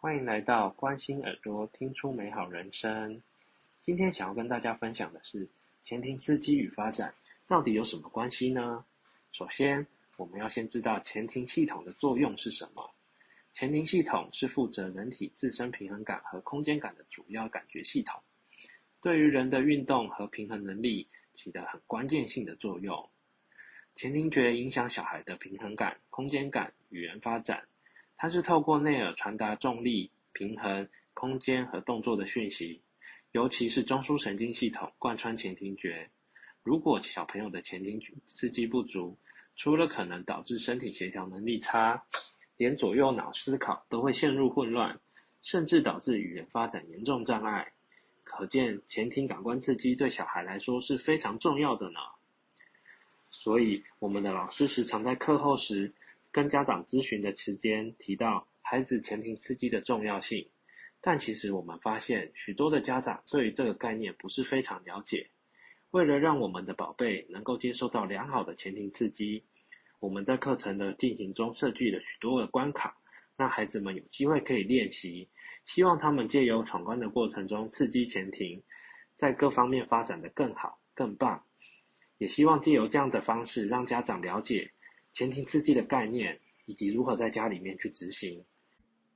欢迎来到关心耳朵听出美好人生。今天想要跟大家分享的是前庭刺激与发展到底有什么关系呢？首先，我们要先知道前庭系统的作用是什么。前庭系统是负责人体自身平衡感和空间感的主要感觉系统，对于人的运动和平衡能力起得很关键性的作用。前庭觉影响小孩的平衡感、空间感、语言发展。它是透过内耳传达重力、平衡、空间和动作的讯息，尤其是中枢神经系统贯穿前庭觉。如果小朋友的前庭刺激不足，除了可能导致身体协调能力差，连左右脑思考都会陷入混乱，甚至导致语言发展严重障碍。可见前庭感官刺激对小孩来说是非常重要的呢。所以，我们的老师时常在课后时。跟家长咨询的期间提到孩子前庭刺激的重要性，但其实我们发现许多的家长对于这个概念不是非常了解。为了让我们的宝贝能够接受到良好的前庭刺激，我们在课程的进行中设计了许多的关卡，让孩子们有机会可以练习。希望他们借由闯关的过程中刺激前庭，在各方面发展的更好、更棒。也希望借由这样的方式让家长了解。前庭刺激的概念，以及如何在家里面去执行。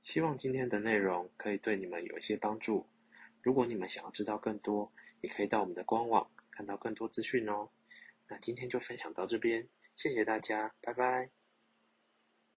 希望今天的内容可以对你们有一些帮助。如果你们想要知道更多，也可以到我们的官网看到更多资讯哦。那今天就分享到这边，谢谢大家，拜拜。